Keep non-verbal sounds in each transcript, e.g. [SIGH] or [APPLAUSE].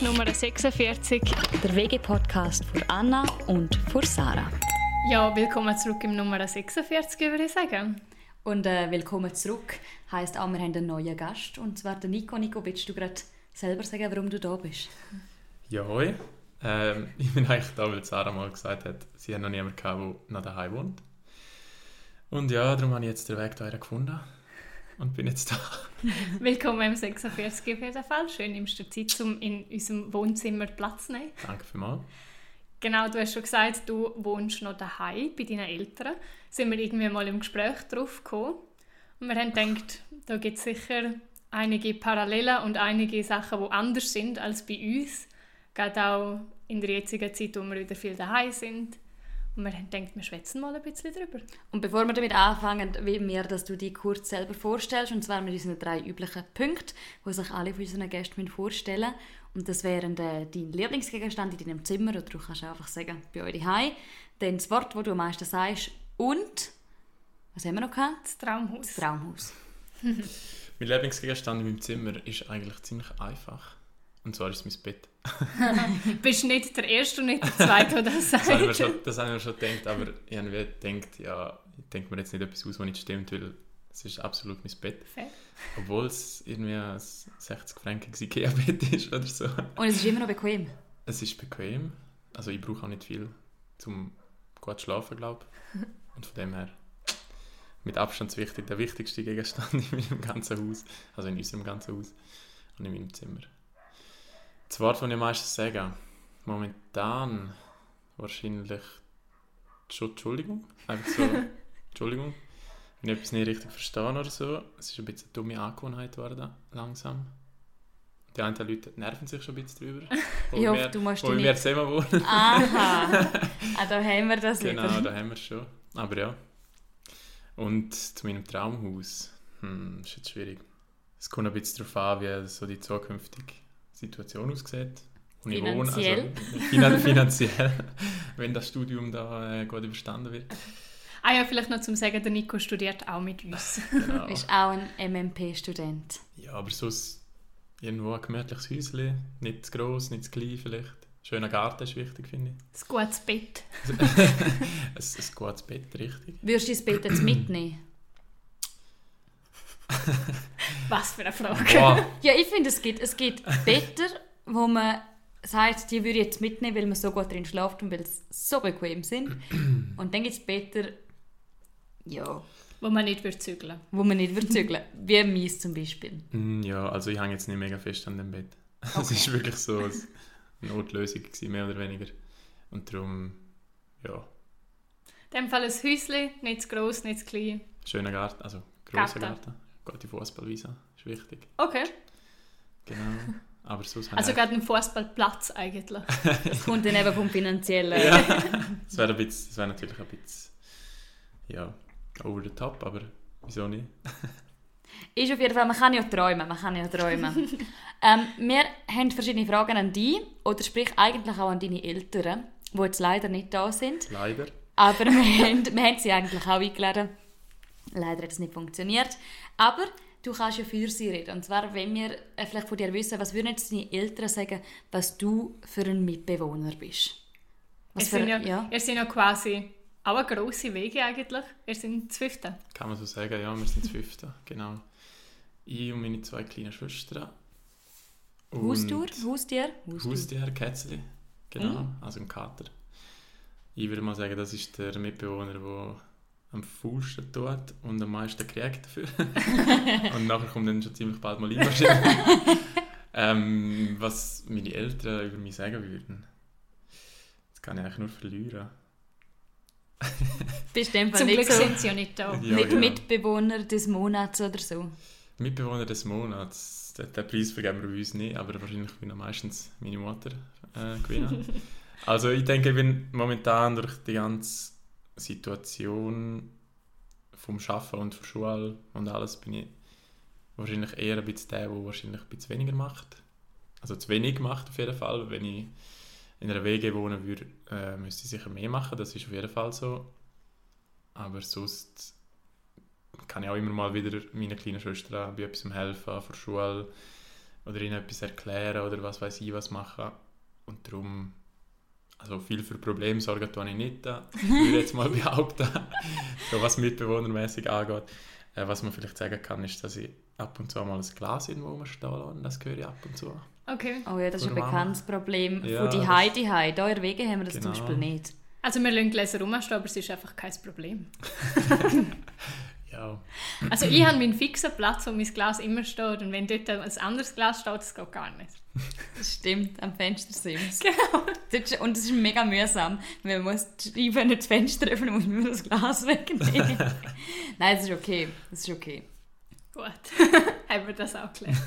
ist Nummer 46. Der WG-Podcast für Anna und für Sarah. Ja, willkommen zurück im Nummer 46, würde ich sagen. Und äh, willkommen zurück heisst auch, wir haben einen neuen Gast, und zwar den Nico. Nico, willst du gerade selber sagen, warum du da bist? Ja, hoi. Ähm, [LAUGHS] ich bin eigentlich da, weil Sarah mal gesagt hat, sie hat noch niemanden gehabt, der noch daheim wohnt. Und ja, darum habe ich jetzt den Weg daher gefunden und bin jetzt da. [LAUGHS] Willkommen im 46 auf jeden Fall. Schön, nimmst du Zeit, um in unserem Wohnzimmer Platz zu nehmen. Danke vielmals. Genau, du hast schon gesagt, du wohnst noch daheim bei deinen Eltern. Sind wir irgendwie mal im Gespräch drauf gekommen. Und wir haben gedacht, da gibt es sicher einige Parallelen und einige Sachen, die anders sind als bei uns. Gerade auch in der jetzigen Zeit, wo wir wieder viel daheim sind. Und wir haben gedacht, wir schwätzen mal ein bisschen drüber. Und bevor wir damit anfangen, will mir, dass du dich kurz selber vorstellst, und zwar mit unseren drei üblichen Punkten, die sich alle von unseren Gästen vorstellen müssen. Und das wären äh, dein Lieblingsgegenstand in deinem Zimmer, oder du kannst einfach sagen, bei euch daheim. Dann das Wort, das du am meisten sagst, und, was haben wir noch gehabt? Das Traumhaus. Das Traumhaus. [LAUGHS] [LAUGHS] mein Lieblingsgegenstand in meinem Zimmer ist eigentlich ziemlich einfach. Und zwar ist es mein Bett. du [LAUGHS] bist nicht der Erste und nicht der Zweite, der das sagt. das, haben wir schon, das haben wir schon gedacht, aber ich habe gedacht, ja, ich denke mir jetzt nicht etwas aus, was nicht stimmt, weil es ist absolut mein Bett. Fair. Obwohl es irgendwie ein 60 Franken Ikea-Bett ist oder so. Und es ist immer noch bequem? Es ist bequem. Also ich brauche auch nicht viel, um gut zu schlafen, glaube ich. Und von dem her mit Abstand wichtig, der wichtigste Gegenstand [LAUGHS] in meinem ganzen Haus, also in unserem ganzen Haus und in meinem Zimmer. Das Wort, das ich am meisten sage, momentan wahrscheinlich schon Entschuldigung. Einfach so, [LAUGHS] Entschuldigung, wenn ich etwas nicht richtig verstehe oder so. Es ist ein bisschen eine dumme Angewohnheit geworden, langsam. Die anderen Leute nerven sich schon ein bisschen drüber. [LAUGHS] ich hoffe, wir, du musst wo wir zusammen wohnen. Aha, [LAUGHS] ah, da haben wir das Genau, wieder. da haben wir es schon. Aber ja. Und zu meinem Traumhaus, hm, ist jetzt schwierig. Es kommt ein bisschen darauf an, wie so die zukünftige Situation aussieht. Wo ich wohne. Also, finan finanziell, [LAUGHS] wenn das Studium da äh, gut überstanden wird. Ah ja, vielleicht noch zum Sagen, der Nico studiert auch mit uns. [LAUGHS] genau. ist auch ein MMP-Student. Ja, aber sonst irgendwo ein gemütliches Häuschen. Nicht zu gross, nicht zu klein vielleicht. Schöner Garten ist wichtig, finde ich. Ein gutes Bett. [LAUGHS] ein, ein gutes Bett, richtig. Würdest du das Bett jetzt [CLEARS THROAT] mitnehmen? Was für eine Frage. Boah. Ja, ich finde, es gibt, es gibt Betten, wo man sagt, die würde ich jetzt mitnehmen, weil man so gut drin schläft und weil sie so bequem sind. Und dann gibt es Betten, ja... Wo man nicht wird zügeln Wo man nicht wird zügeln Wie meins zum Beispiel. Mm, ja, also ich hänge jetzt nicht mega fest an dem Bett. [LAUGHS] Es okay. ist wirklich so eine Notlösung gewesen, mehr oder weniger. Und darum, ja. In dem Fall ein Häuschen, nicht zu gross, nicht zu klein. Schöner Garten, also grosser Garten. Garten. Gute Fußballwiese, ist wichtig. Okay. Genau. Aber sonst [LAUGHS] also gerade ein Fußballplatz eigentlich. [LAUGHS] das kommt dann eben vom Finanziellen. ja. [LAUGHS] Das wäre wär natürlich ein bisschen ja, over the top, aber wieso nicht? ist auf jeden Fall, man kann ja träumen, man kann ja träumen. ähm, wir haben verschiedene Fragen an dich, oder sprich eigentlich auch an deine Eltern, die jetzt leider nicht da sind. Leider. Aber wir haben, wir haben sie eigentlich auch eingeladen. Leider hat es nicht funktioniert. Aber du kannst ja für sie reden. Und zwar, wenn wir äh, vielleicht von dir wissen, was würden jetzt deine Eltern sagen, was du für ein Mitbewohner bist? Was ihr, für, sind ja, ja? ihr sind ja quasi auch eine grosse Wege eigentlich. Ihr sind Zwölfte. Kann man so sagen, ja, wir sind Zwölfte, [LAUGHS] genau. Ich und meine zwei kleinen Schwestern. Haustour? Haustier? Haustier, Kätzchen, genau, mhm. also ein Kater. Ich würde mal sagen, das ist der Mitbewohner, der am faulsten tut und am meisten kriegt dafür. [LAUGHS] [LAUGHS] und nachher kommt dann schon ziemlich bald mal Einmarschieren. [LAUGHS] ähm, was meine Eltern über mich sagen würden, das kann ich eigentlich nur verlieren. Bist du Zum nicht Glück so, sind sie ja nicht da. Ja, nicht ja. Mitbewohner des Monats oder so? Mitbewohner des Monats, den, den Preis vergeben wir uns nicht, aber wahrscheinlich bin ich meistens meine Mutter äh, gewinnen. also ich denke, ich bin momentan durch die ganze Situation vom Schaffen und der Schule und alles bin ich wahrscheinlich eher ein bisschen der, der wahrscheinlich ein bisschen weniger macht. Also zu wenig macht auf jeden Fall. Wenn ich in einer WG wohnen würde, äh, müsste ich sicher mehr machen, das ist auf jeden Fall so. Aber sonst kann ich auch immer mal wieder meiner kleinen Schwester bei etwas helfen, vor Schule. oder ihnen etwas erklären oder was weiß ich was machen. Und darum, also viel für Probleme sorgen tue ich nicht, da, würde jetzt mal [LAUGHS] behaupten, so was mitbewohnermäßig angeht. Äh, was man vielleicht sagen kann, ist, dass ich ab und zu mal ein Glas irgendwo rumstehen lasse und das höre ich ab und zu. Okay. Oh ja, das ist ein bekanntes Problem Ja, von die Heidi Hei. Hier in Wegen haben wir das Genau. zum Beispiel nicht. Also wir lassen Gläser rumstehen, aber es ist einfach kein Problem. [LAUGHS] [LAUGHS] Ja, Also ich habe meinen fixen Platz, wo mein Glas immer steht und wenn dort ein anderes Glas steht, das geht gar nicht. Das stimmt, am Fenster Sims. Genau. Und es ist mega mühsam. weil Man muss die Scheibe nicht das Fenster öffnen, muss man das Glas [LAUGHS] wegnehmen. Nein, das ist okay. Das ist okay. Gut, [LAUGHS] haben wir das auch gelernt.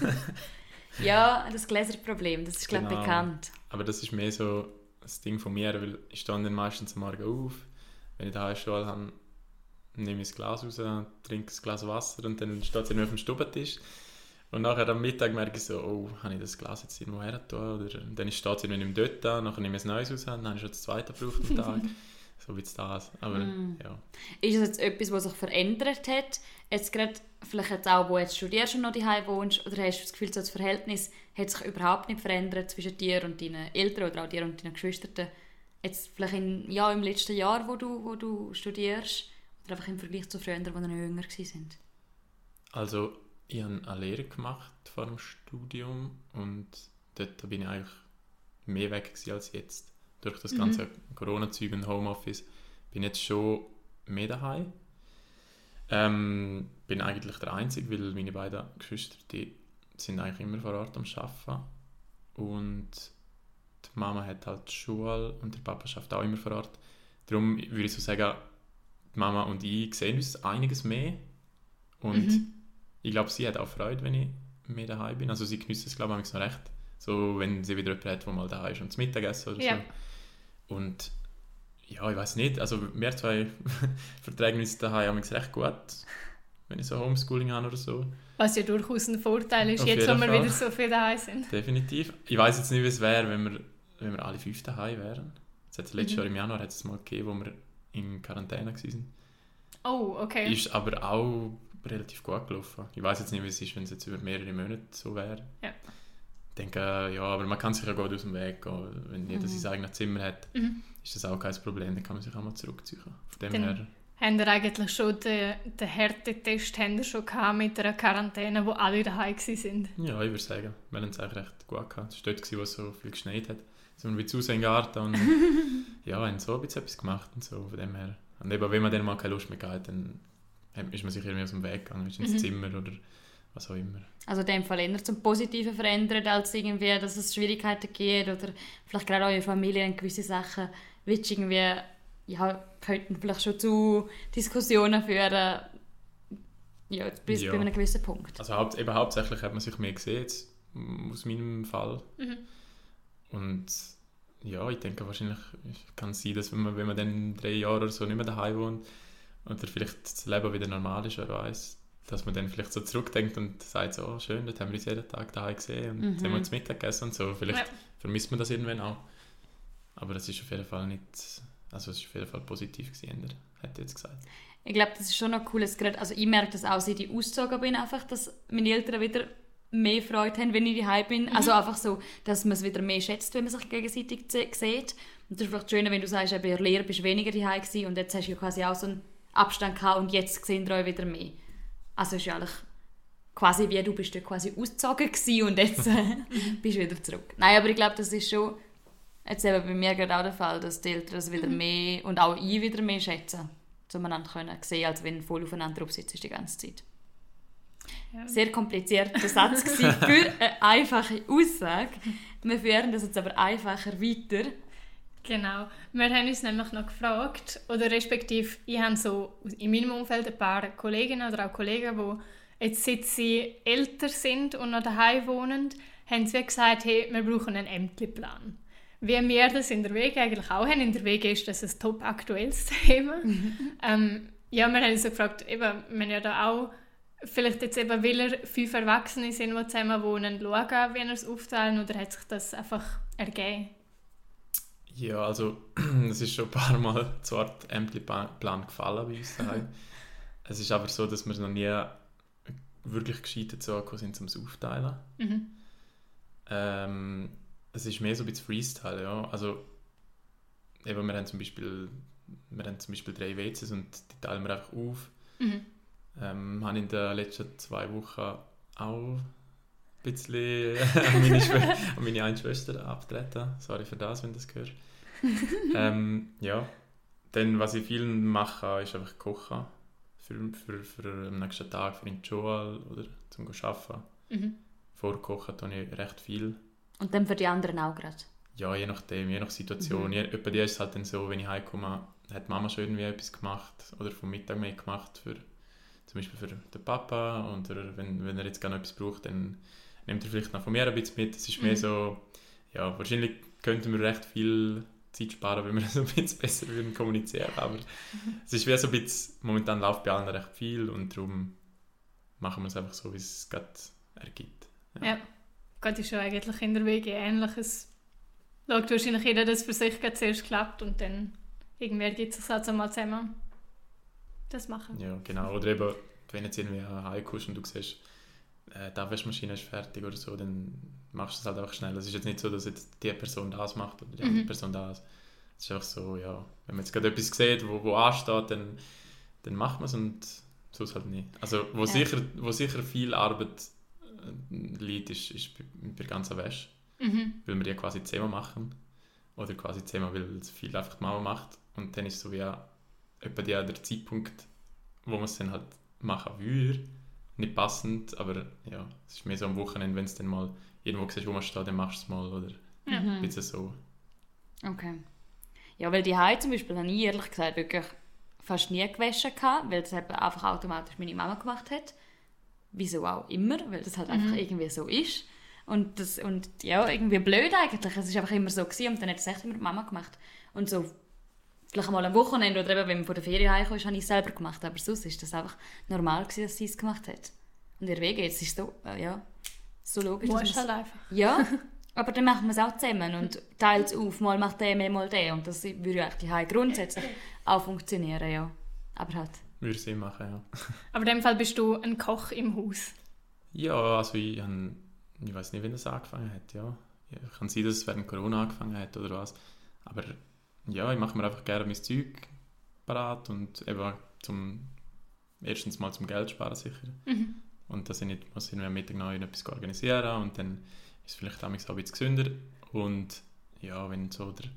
Ja, das Gläserproblem, das ist glaube ich Genau. bekannt. aber das ist mehr so das Ding von mir, weil ich stehe dann meistens am Morgen auf, wenn ich daheim Schule habe, nehme ich das Glas raus, trinke ein Glas Wasser und dann steht es irgendwie auf dem Stubentisch. Und nachher am Mittag merke ich so, oh, habe ich das Glas jetzt irgendwo her getan? Oder dann steht es irgendwie nicht mehr dort da, nachher nehme ich ein neues raus, dann habe ich schon das zweite gebraucht am Tag. [LAUGHS] so wie es das. Aber Mm. ja. Ist es jetzt etwas, was sich verändert hat? Jetzt gerade, vielleicht jetzt auch, wo jetzt studierst und noch daheim wohnst, oder hast du das Gefühl, so das Verhältnis hat sich überhaupt nicht verändert zwischen dir und deinen Eltern oder auch dir und deinen Geschwistern? Jetzt vielleicht in, ja, im letzten Jahr, wo du, wo du studierst, oder einfach im Vergleich zu früher, wo noch jünger sind. Also, ich habe eine Lehre gemacht vor dem Studium und dort bin ich eigentlich mehr weg als jetzt. Durch das ganze Corona-Zeug und Homeoffice bin ich jetzt schon mehr daheim. Ähm, bin eigentlich der Einzige, weil meine beiden Geschwister die sind eigentlich immer vor Ort am Arbeiten. Und die Mama hat halt Schule und der Papa schafft auch immer vor Ort. Darum würde ich so sagen, die Mama und ich sehen uns einiges mehr. Und Mhm. ich glaube, sie hat auch Freude, wenn ich mehr daheim bin. Also sie genießt es, glaube ich, noch recht. So, wenn sie wieder jemanden hat, der mal daheim ist und zum Mittagessen oder Ja. so. Und ja, ich weiß nicht. Also wir zwei [LAUGHS] vertragen uns daheim recht gut, wenn ich so Homeschooling habe oder so. Was ja durchaus ein Vorteil ist, Auf jetzt wo wir Fall. wieder so viel daheim sind. Definitiv. Ich weiß jetzt nicht, wie es wäre, wenn wir, wenn wir alle fünf daheim wären. Es hat letztes Mhm. Jahr im Januar hat es mal gegeben, wo wir in Quarantäne waren. Oh, okay. Ist aber auch relativ gut gelaufen. Ich weiß jetzt nicht, wie es ist, wenn es jetzt über mehrere Monate so wäre. Ja. Ich denke, ja, aber man kann sich ja gut aus dem Weg gehen. Wenn jeder Mhm. sein eigenes Zimmer hat, Mhm. ist das auch kein Problem. Dann kann man sich auch mal zurückziehen. Von dem Dann- her, Haben ihr eigentlich schon den, den Härtetest haben schon gehabt mit einer Quarantäne, wo alle daheim waren? ja, ich würde sagen, wir haben es eigentlich recht gut gehabt. Es war dort, wo es so viel geschneit hat. Sind wir in den Garten und [LAUGHS] ja, haben so ein bisschen etwas gemacht und so. Von dem her. Und eben, wenn man dann mal keine Lust mehr hat, dann ist man sich irgendwie aus dem Weg gegangen, ist ins Mhm. Zimmer oder was auch immer. Also in dem Fall eher zum Positiven verändert, als irgendwie, dass es Schwierigkeiten gibt oder vielleicht gerade auch in Familien gewisse Sachen willst irgendwie, ja, könnten vielleicht schon zu Diskussionen führen, ja, bis Ja. bei einem gewissen Punkt. Also haupt, eben hauptsächlich hat man sich mehr gesehen, jetzt, aus meinem Fall. Mhm. Und ja, ich denke wahrscheinlich kann es sein, dass wenn man, wenn man dann drei Jahren oder so nicht mehr daheim wohnt oder vielleicht das Leben wieder normal ist, wer weiß, dass man dann vielleicht so zurückdenkt und sagt so, oh, schön, dort haben wir uns jeden Tag daheim gesehen und Mhm. haben wir uns Mittag gegessen und so. Vielleicht Ja. vermisst man das irgendwann auch. Aber das ist auf jeden Fall nicht, also es ist auf jeden Fall positiv gewesen, hätte ich jetzt gesagt. Ich glaube, das ist schon noch cool, dass gerade, also ich merke das auch, seit ich ausgezogen bin, einfach, dass meine Eltern wieder mehr Freude haben, wenn ich daheim bin. Also einfach so, dass man es wieder mehr schätzt, wenn man sich gegenseitig sieht. Und das ist vielleicht schöner, wenn du sagst, eben, in der Lehre bist du weniger daheim gewesen und jetzt hast du ja quasi auch so einen Abstand gehabt und jetzt sehen wir euch wieder mehr. Also ist ja eigentlich quasi wie du bist dort quasi ausgezogen gewesen und jetzt [LAUGHS] äh, bist du wieder zurück. Nein, aber ich glaube, das ist schon jetzt eben bei mir gerade auch der Fall, dass die Eltern das wieder mehr und auch ich wieder mehr schätzen, zueinander können sehen, als wenn du voll aufeinander drauf sitzt die ganze Zeit. Ja. Sehr komplizierter Satz gewesen für eine einfache Aussage. Wir führen das jetzt aber einfacher weiter. Genau. Wir haben uns nämlich noch gefragt, oder respektive, ich habe so in meinem Umfeld ein paar Kolleginnen oder auch Kollegen, die jetzt, seit sie älter sind und noch daheim wohnen, haben sie gesagt, hey, wir brauchen einen Ämterplan. Wie wir das in der Wege eigentlich auch haben. In der Wege ist das ein top aktuelles [LAUGHS] Thema. ähm, ja, wir haben uns so gefragt, eben, wir haben ja da auch vielleicht jetzt eben, weil er fünf Erwachsene sind, die zusammen wohnen, schauen, wie wir es aufteilen, oder hat sich das einfach ergeben? Ja, also [CLEARS THROAT] es ist schon ein paar Mal zu Art Ämterplan gefallen bei uns daheim. [LAUGHS] es ist aber so, dass wir noch nie wirklich gescheit dazu gekommen sind, um es aufteilen. Mhm. Ähm, es ist mehr so ein bisschen Freestyle, ja. Also, eben, wir haben zum Beispiel, wir haben zum Beispiel drei WCs und die teilen wir einfach auf. Mhm. Ähm, habe in den letzten zwei Wochen auch ein bisschen an meine, Schw [LAUGHS] an meine eine Schwester abtreten. Sorry für das, wenn du das hörst. [LAUGHS] ähm, ja, dann, was ich viel mache, ist einfach kochen. Für, für, für den nächsten Tag, für den Joel oder zum Arbeiten. Mhm. Vorkochen tue ich recht viel. Und dann für die anderen auch gerade. Ja, je nachdem, je nach Situation. Mhm. Je, bei dir ist es halt dann so, wenn ich heimkomme, hat Mama schon irgendwie etwas gemacht oder vom Mittag mehr gemacht, für, zum Beispiel für den Papa. Oder wenn, wenn er jetzt gerne etwas braucht, dann nimmt er vielleicht noch von mir ein bisschen mit. Es ist mehr Mhm. so, ja, wahrscheinlich könnten wir recht viel Zeit sparen, wenn wir [LAUGHS] so ein bisschen besser würden kommunizieren. Aber es ist wie so ein bisschen, momentan läuft bei allen recht viel und darum machen wir es einfach so, wie es gerade ergibt. Ja. Gott ist ja eigentlich in der WG ähnlich. Es schaut wahrscheinlich jeder, dass es für sich gerade zuerst klappt und dann irgendwer gibt es halt einmal zusammen. Das machen. Ja, genau. Oder eben, wenn jetzt irgendwie heimkommst und du siehst, äh, die Abwaschmaschine ist fertig oder so, dann machst du es halt einfach schnell. Es ist jetzt nicht so, dass jetzt die Person das macht oder die Mhm. andere Person das. Es ist einfach so, ja, wenn man jetzt gerade etwas sieht, wo, wo ansteht, dann, dann macht man es und sonst halt nicht. Also, wo, Ja. sicher, wo sicher viel Arbeit äh, liegt, ist, ist bei, bei der ganzen Wäsche, Mhm. weil wir die quasi zehnmal machen. Oder quasi zehnmal, weil es viel einfach die Mama macht. Und dann ist so wie ja, etwa der, der Zeitpunkt, wo man es dann halt machen würde. Nicht passend, aber ja, es ist mehr so am Wochenende, wenn es dann mal irgendwo siehst, wo man steht, dann machst du es mal. Oder. Mhm. ein bisschen so. Okay. Ja, weil die Hai zum Beispiel habe ich ehrlich gesagt wirklich fast nie gewaschen gehabt, weil das eben einfach automatisch meine Mama gemacht hat. Wieso auch immer, weil das halt einfach irgendwie so ist. Und, das, und ja, irgendwie blöd eigentlich. Es ist einfach immer so gewesen und dann hat es echt immer die Mama gemacht. Und so vielleicht mal am Wochenende oder eben, wenn man von der Ferien heimkommt, habe ich es selber gemacht. Aber sonst ist das einfach normal gewesen, dass sie es gemacht hat. Und ihr Wege, jetzt ist es so, äh, ja, so logisch. man's- halt einfach. ja, [LAUGHS] aber dann machen wir es auch zusammen und teilt es auf. Mal macht der mehr, mal der. Und das würde ja eigentlich daheim grundsätzlich auch funktionieren, ja. Aber halt. Würde Sinn machen, ja. Aber in dem Fall bist du ein Koch im Haus. Ja, also ich, han- ich weiß nicht, wann das angefangen hat, ja. ja. Kann sein, dass es während Corona angefangen hat oder was. Aber ja, ich mache mir einfach gerne mein Zeug parat und eben zum erstens mal zum Geld sparen sicher. Mhm. Und dass ich nicht muss ich am Mittag noch etwas organisieren und dann ist es vielleicht auch ein bisschen gesünder. Und ja, wenn so der,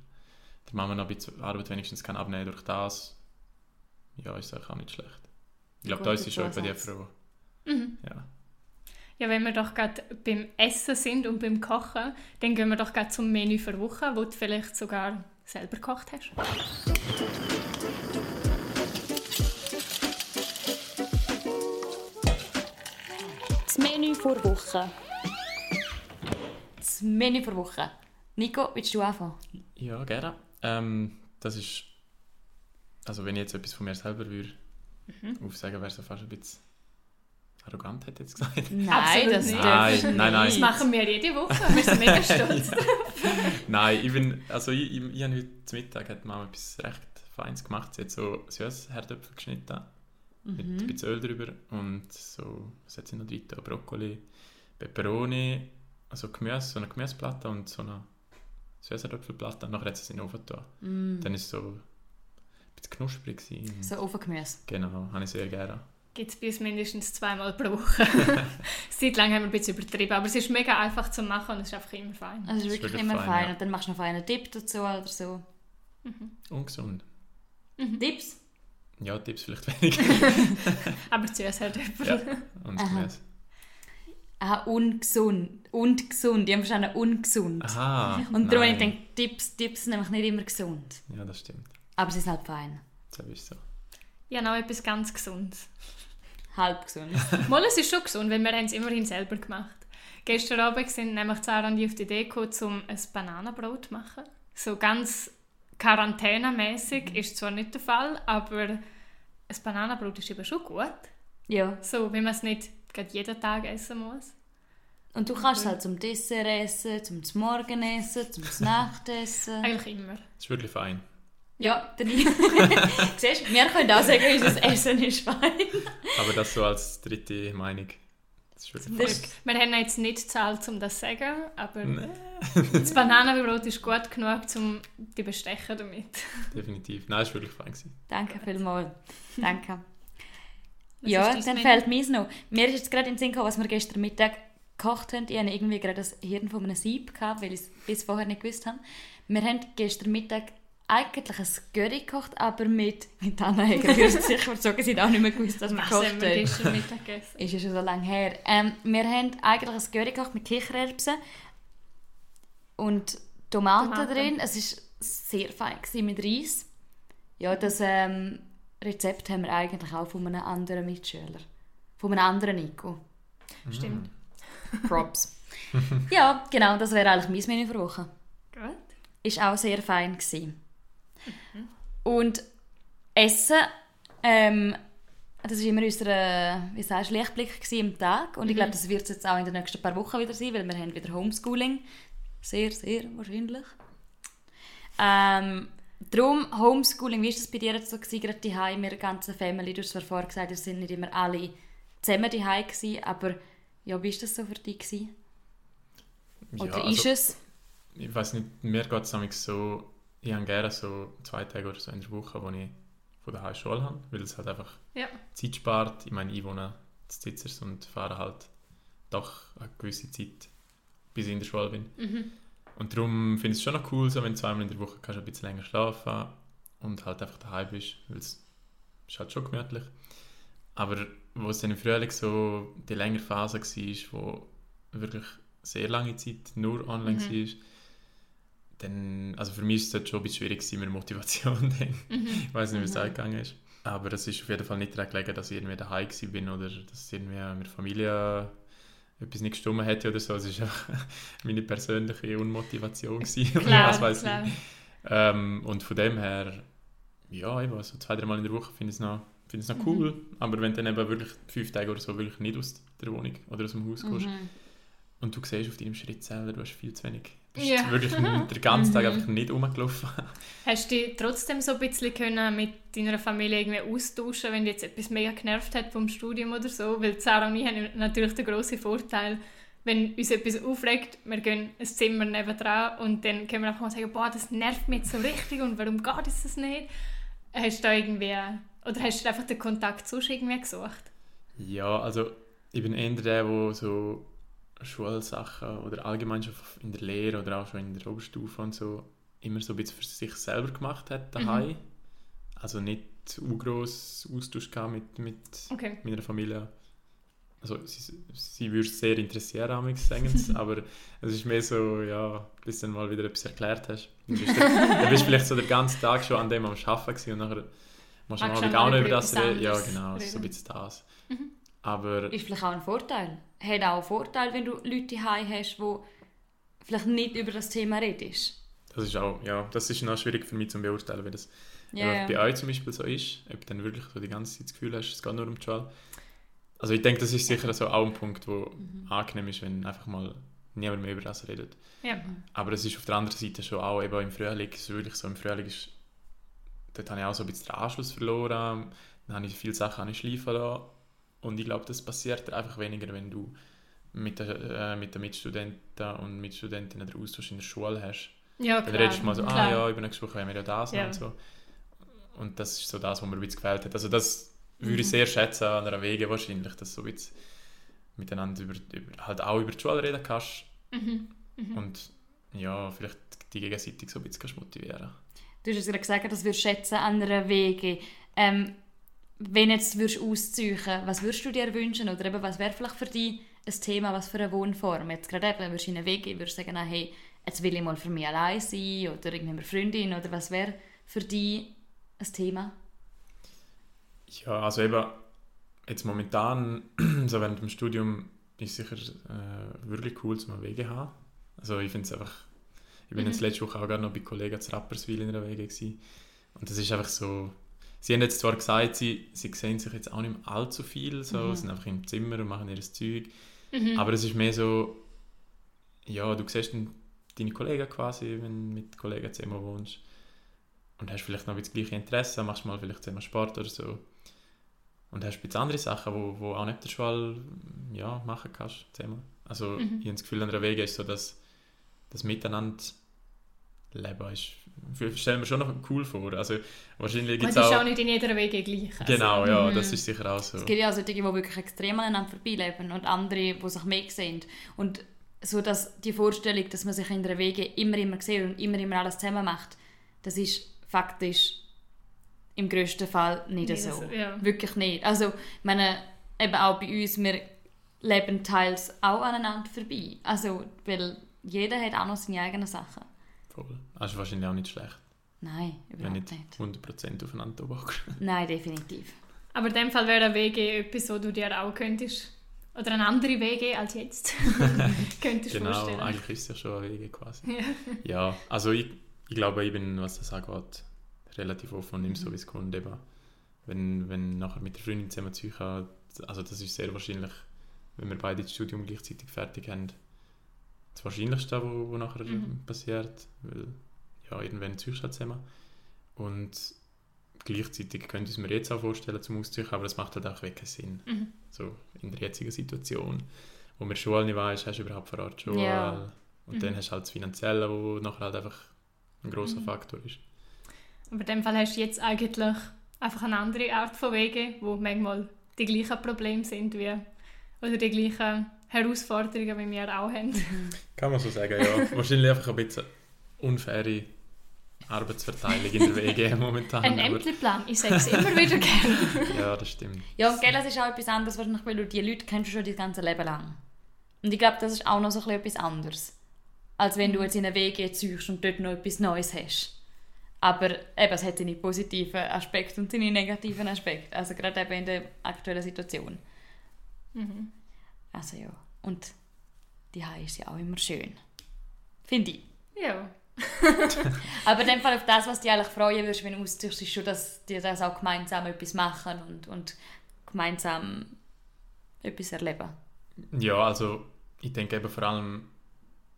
der Mama noch ein bisschen Arbeit wenigstens kann abnehmen durch das, ja, ist es auch nicht schlecht. Ich glaube, da ist schon die Zusatz. Frau. Mhm. Ja. Ja, wenn wir doch gerade beim Essen sind und beim Kochen, dann gehen wir doch gerade zum Menü für Woche, wo du vielleicht sogar selber gekocht hast. Das Menü vor Woche. Das Menü vor Woche. Nico, willst du anfangen? Ja, gerne. Ähm, das ist. Also, wenn ich jetzt etwas von mir selber würde aufsagen, wäre es fast ein bisschen arrogant, hätte ich jetzt gesagt. Nein, [LAUGHS] Absolut das nicht. Nein, nein, nein. Das machen wir jede Woche. Wir sind mega [LAUGHS] stolz. Nein, ich bin. Also, ich, ich, ich habe heute zum Mittag hat Mama etwas recht Feines gemacht. Sie hat so süße Herdöpfel geschnitten. Mit ein bisschen Öl drüber. Und so. Was hat sie noch drin? Brokkoli, Peperoni, also Gemüse, so eine Gemüseplatte und so eine süße Herdöpfelplatte. Und nachher hat sie es in den Ofen getan. Mm. Dann ist es so. ein bisschen knusprig. Gewesen. So Ofengemüse. Genau, habe ich sehr gerne. Gibt es bei uns mindestens zweimal pro Woche. [LAUGHS] Seit langem haben wir ein bisschen übertrieben, aber es ist mega einfach zu machen und es ist einfach immer fein. Also es ist Das ist wirklich immer fein, fein. ja. Und dann machst du noch einen Dip dazu oder so. Ungesund. Dips? Ja, Tipps vielleicht weniger. [LAUGHS] Aber zuerst halt einfach. ja, und Aha. Gemüse. Ah, ungesund. Und gesund. Die haben verstanden ungesund. Aha. Und darum habe ich Dips, Dips sind nämlich nicht immer gesund. Ja, das stimmt. Aber sie sind halt fein. Das ist so. Ja, noch etwas ganz Gesundes. Halb gesund. [LAUGHS] Mal, es ist schon gesund, weil wir haben es immerhin selber gemacht. Gestern Abend sind nämlich Sarah und ich auf die Idee gekommen, um ein Bananenbrot zu machen. So ganz quarantänemäßig ist zwar nicht der Fall, aber ein Bananenbrot ist eben schon gut. ja. So, wenn man es nicht gerade jeden Tag essen muss. Und du kannst es halt zum Dessert essen, zum zum Morgen essen, zum Nacht essen. Eigentlich immer. Das ist wirklich fein. Ja, dann [LAUGHS] Siehst du, wir können auch sagen, unser Essen ist fein. Aber das so als dritte Meinung. Das ist wirklich Das-. Wir haben jetzt nicht gezahlt, um das zu sagen, aber Nee, [LAUGHS] das Bananenbrot ist gut genug, um die bestechen damit. definitiv. Nein, es war wirklich fein. Gewesen. Danke vielmals. [LAUGHS] Danke. Was ja, dann Menü? fällt mir noch. Mir ist jetzt gerade in den Sinn gekommen, was wir gestern Mittag gekocht haben. Ich hatte irgendwie gerade das Hirn von einem Sieb, gehabt, weil ich es bis vorher nicht gewusst habe. Wir haben gestern Mittag eigentlich ein Curry gekocht, aber mit, mit Anna Heger würde sicher sagen, sie hat auch nicht mehr gewusst, was wir Was gekocht haben wir haben. gestern Mittag gegessen? Ist ja schon so lange her. Ähm, wir haben eigentlich ein Curry gekocht mit Kichererbsen und Tomaten, Tomaten. drin. Es war sehr fein gewesen mit Reis. Ja, das ähm, Rezept haben wir eigentlich auch von einem anderen Mitschüler. Von einem anderen Nico. Stimmt. Props. [LAUGHS] ja, genau, das wäre eigentlich mein Menü für Woche. Gut. Ist auch sehr fein gewesen. Und Essen, ähm, das war immer unser wie sagst, Lichtblick im Tag. Und ich glaube, das wird es jetzt auch in den nächsten paar Wochen wieder sein, weil wir haben wieder Homeschooling. Sehr, sehr wahrscheinlich. Ähm, darum, Homeschooling, wie war das bei dir jetzt so gewesen, gerade daheim, mit der ganzen Family? Du hast zwar vorher gesagt, wir sind nicht immer alle zusammen daheim gewesen, aber ja, wie war das so für dich gewesen? Oder Ja, ist also, es? ich weiß nicht, mir geht es so, ich habe gerne so zwei Tage oder so in der Woche, wo ich von der Schule habe, weil es halt einfach Ja. Zeit spart. Ich meine, ich wohne in Zitzers und fahre halt doch eine gewisse Zeit, bis ich in der Schule bin. Mhm. Und darum finde ich es schon noch cool, so, wenn du zweimal in der Woche kannst, ein bisschen länger schlafen und halt einfach daheim bist, weil es ist halt schon gemütlich. Aber wo es dann im Frühling so die längere Phase war, wo wirklich sehr lange Zeit nur online Mhm. war, dann, also für mich ist es halt schon ein bisschen schwierig gewesen mit der Motivation [LAUGHS] dann. Mhm. Ich weiß nicht, wie es eingegangen ist. Aber es ist auf jeden Fall nicht daran gelegen, dass ich irgendwie daheim gewesen bin oder dass irgendwie mit Familie etwas nicht gestimmt hätte oder so. Es ist einfach [LAUGHS] meine persönliche Unmotivation gewesen. [LAUGHS] Klar, was weiß klar. ich. Ähm, und von dem her, ja, eben, so zwei, drei Mal in der Woche finde ich es noch, es noch Mhm. cool. Aber wenn du dann eben wirklich fünf Tage oder so wirklich nicht aus der Wohnung oder aus dem Haus kommst Mhm. Und du siehst auf deinem Schrittzähler, du hast viel zu wenig. Du bist Ja. [LAUGHS] wirklich den ganzen Tag [LAUGHS] Mhm. einfach nicht rumgelaufen. Hast du dich trotzdem so ein bisschen können mit deiner Familie irgendwie austauschen, wenn dich jetzt etwas mega genervt hat vom Studium oder so? Weil Sarah und ich haben natürlich den grossen Vorteil, wenn uns etwas aufregt, wir gehen ein Zimmer nebendran und dann können wir einfach mal sagen, boah, das nervt mich jetzt so richtig und warum geht es das nicht? Hast du da irgendwie, oder hast du einfach den Kontakt sonst irgendwie gesucht? Ja, also ich bin eher der, der so Schulsachen oder allgemein schon in der Lehre oder auch schon in der Oberstufe und so immer so ein bisschen für sich selber gemacht hat daheim. Also nicht zu groß Austausch mit, mit Okay. meiner Familie. Also sie, sie würde es sehr interessieren, sie, [LAUGHS] aber es ist mehr so, ja, bis du dann mal wieder etwas erklärt hast. Dann bist du, [LAUGHS] dann bist du vielleicht so den ganzen Tag schon an dem am Arbeiten und nachher musst du mal du auch noch über das reden. Ja, genau, so ein bisschen das. Aber Ist vielleicht auch ein Vorteil. Hat auch einen Vorteil, wenn du Leute daheim hast, die vielleicht nicht über das Thema reden. Das ist auch, ja, das ist noch schwierig für mich zu beurteilen, wenn das ja. bei euch zum Beispiel so ist, ob du dann wirklich so die ganze Zeit das Gefühl hast, es geht nur um Schule. Also ich denke, das ist sicher so auch ein Punkt, wo Mhm. angenehm ist, wenn einfach mal niemand mehr über das redet. Ja. Aber es ist auf der anderen Seite schon auch eben im Frühling, es ist wirklich so, im Frühling ist, dort habe ich auch so ein bisschen den Anschluss verloren, dann habe ich viele Sachen schleifen lassen und ich glaube, das passiert einfach weniger, wenn du mit, der, äh, mit den Mitstudenten und Mitstudentinnen den Austausch in der Schule hast. Ja, Dann redest du mal so, ah klar. ja, über nächste Woche haben wir ja das Ja. und so. Und das ist so das, was mir ein bisschen gefällt hat. Also das würde ich Mhm. sehr schätzen an einer Wege wahrscheinlich, dass du so ein miteinander über, über, halt auch über die Schule reden kannst Mhm. Mhm. und ja, vielleicht die gegenseitig so ein bisschen kannst motivieren Du hast jetzt gerade gesagt, das würdest du schätzen an einer Wege. Ähm, wenn jetzt würdest ausziehen, was würdest du dir wünschen? Oder eben, was wäre vielleicht für dich ein Thema, was für eine Wohnform? Jetzt gerade eben, würdest du in eine Wege, würdest du sagen, hey, jetzt will ich mal für mich allein sein oder irgendwie eine Freundin oder was wäre für dich ein Thema? Ja, also eben jetzt momentan, [CLEARS THROAT] so während dem Studium, ist sicher äh, wirklich cool, zum Wege haben. Also ich finde es einfach, ich bin Mhm. jetzt letzte Woche auch gerade noch bei Kollegen zu Rapperswil in einer Wege gewesen. und das ist einfach so, sie haben jetzt zwar gesagt, sie, sie sehen sich jetzt auch nicht mehr allzu viel, so, Mhm. sind einfach im Zimmer und machen ihr Zeug, Mhm. aber es ist mehr so, ja, du siehst dann deine Kollegen quasi, wenn du mit Kollegen zusammen wohnst und hast vielleicht noch ein bisschen das gleiche Interesse, machst mal vielleicht zusammen Sport oder so. Und hast jetzt andere Sachen, wo, wo auch nicht der Schule ja, machen kannst. Thema. Also Mhm. ich habe das Gefühl, an einer Wege ist so, dass das Miteinander leben ist. Ich stelle mir schon noch cool vor. Also wahrscheinlich Und gibt es es ist auch... nicht in jeder Wege gleich. Also, Genau, ja, mhm. das ist sicher auch so. Es gibt ja auch solche, die wirklich extrem aneinander vorbeileben und andere, die sich mehr sehen. Und so dass die Vorstellung, dass man sich in der Wege immer, immer sieht und immer, immer alles zusammen macht, das ist faktisch im grössten Fall nicht, Nicht so. so, ja. Wirklich nicht. Also, ich meine, eben auch bei uns, wir leben teils auch aneinander vorbei. Also, weil jeder hat auch noch seine eigenen Sachen. Voll. Das ist wahrscheinlich auch nicht schlecht, Nein, wenn überhaupt nicht nicht. 100% aufeinander hocken. [LAUGHS] Nein, definitiv. Aber in dem Fall wäre eine WG etwas, wo du dir auch könntest, oder eine andere WG als jetzt, [LAUGHS] könntest Genau, vorstellen. eigentlich ist es ja schon eine Wege quasi. Ja. Ja, also ich, ich glaube, ich bin, was das angeht, relativ offen und nehme so, wie es kommt. Eben. Wenn, wenn nachher mit der Freundin zusammen haben, also das ist sehr wahrscheinlich, wenn wir beide das Studium gleichzeitig fertig haben, das Wahrscheinlichste, wo, wo nachher Mhm. passiert, weil ja, irgendwann ziehst du halt zusammen. Und gleichzeitig könnte ich es mir jetzt auch vorstellen zum Ausziehen, aber das macht halt auch wirklich keinen Sinn. Mhm. So in der jetzigen Situation, wo man Schule nicht weiss, hast du überhaupt vor Ort Schule. Ja. Und Mhm. dann hast du halt das Finanzielle, wo nachher halt einfach ein grosser Mhm. Faktor ist. Aber in dem Fall hast du jetzt eigentlich einfach eine andere Art von Wege, wo manchmal die gleichen Probleme sind wie oder die gleichen Herausforderungen, wie wir auch haben. [LAUGHS] Kann man so sagen, ja. Wahrscheinlich einfach ein bisschen unfaire Arbeitsverteilung in der WG [LAUGHS] momentan. Ein Ämterplan, ich sage es immer wieder gerne. [LAUGHS] Ja, das stimmt. Ja, und gell, das ist auch etwas anderes, wahrscheinlich, weil du die Leute kennst du schon dein ganze Leben lang. Und ich glaube, das ist auch noch so ein bisschen etwas anderes. Als wenn du jetzt in eine WG ziehst und dort noch etwas Neues hast. Aber eben, es hat seine positiven Aspekte und seine negativen Aspekte. Also gerade eben in der aktuellen Situation. Mhm. Also ja. Und die Hai ist ja auch immer schön. Finde ich. Ja. [LAUGHS] Aber in dem Fall auf das, was dich eigentlich freuen würdest, wenn du ausziehst, ist schon, dass die das auch gemeinsam etwas machen und, und gemeinsam etwas erleben. Ja, also ich denke eben vor allem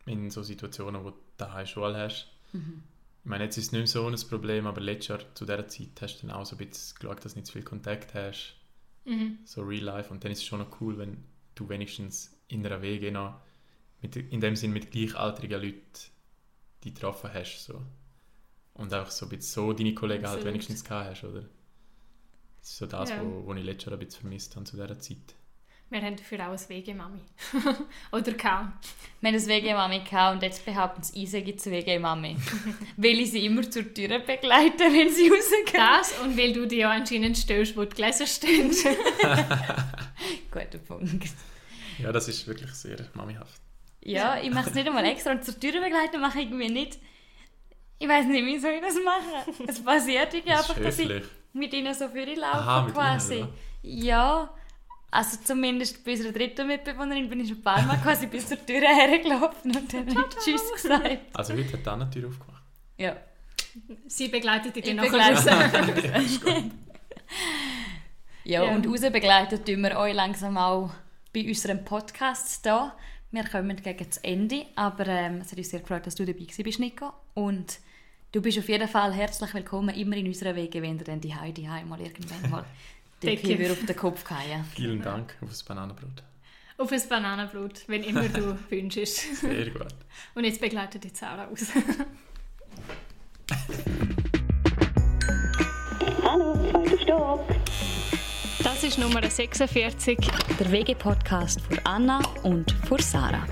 in so Situationen, wo du daheim Schule hast. Mhm. Ich meine, jetzt ist es nicht mehr so ein Problem, aber letztes Jahr zu dieser Zeit hast du dann auch so ein bisschen geschaut, dass du nicht zu viel Kontakt hast, Mhm. so real life. Und dann ist es schon noch cool, wenn du wenigstens in einer WG noch mit, in dem Sinn mit gleichaltrigen Leuten die getroffen hast. So. Und einfach so ein bisschen so deine Kollegen halt Absolut. wenigstens gehabt hast, oder? Das ist so das, Ja. wo, wo ich letztes Jahr ein bisschen vermisst habe zu dieser Zeit. Wir haben dafür auch eine WG-Mami. [LAUGHS] oder keine. Wir haben das WG-Mami und jetzt behaupten sie, Isa gibt es WG-Mami. weil ich sie immer zur Tür begleite, [LAUGHS] wenn sie rausgehen. Das und weil du dir ja anscheinend stößt, wo die Gläser stehen. [LAUGHS] Guter Punkt. Ja, das ist wirklich sehr mamihaft. Ja, ich mache es nicht einmal extra und zur Tür begleiten mache ich irgendwie nicht. Ich weiß nicht, wie soll ich das machen? Es passiert irgendwie Das einfach, dass ich mit ihnen so für laufe Aha, quasi. ihnen, ja, also zumindest bei unserer dritten Mitbewohnerin bin ich schon ein paar Mal quasi bis zur Tür hergelaufen und dann hat Tschüss gesagt. Also heute hat Anna die Tür aufgemacht. Ja. Sie begleitet dich Ich dann nachher. [LAUGHS] [LAUGHS] Ja, Ja. und raus begleitet tun wir euch langsam auch bei unserem Podcast hier. Wir kommen gegen das Ende, aber ähm, es hat uns sehr gefreut, dass du dabei bist, Nico. Und du bist auf jeden Fall herzlich willkommen immer in unserer Wege, wenn dir dann die Heidi mal irgendwann mal [LAUGHS] die wieder auf den Kopf fallen. Vielen Dank auf das Bananenbrot. Auf ein Bananenbrot, wenn immer du [LAUGHS] wünschst. Sehr gut. Und jetzt begleitet dich Sarah aus. Hallo, zweiter Stock. Das ist Nummer 46. Der WG-Podcast für Anna und für Sarah.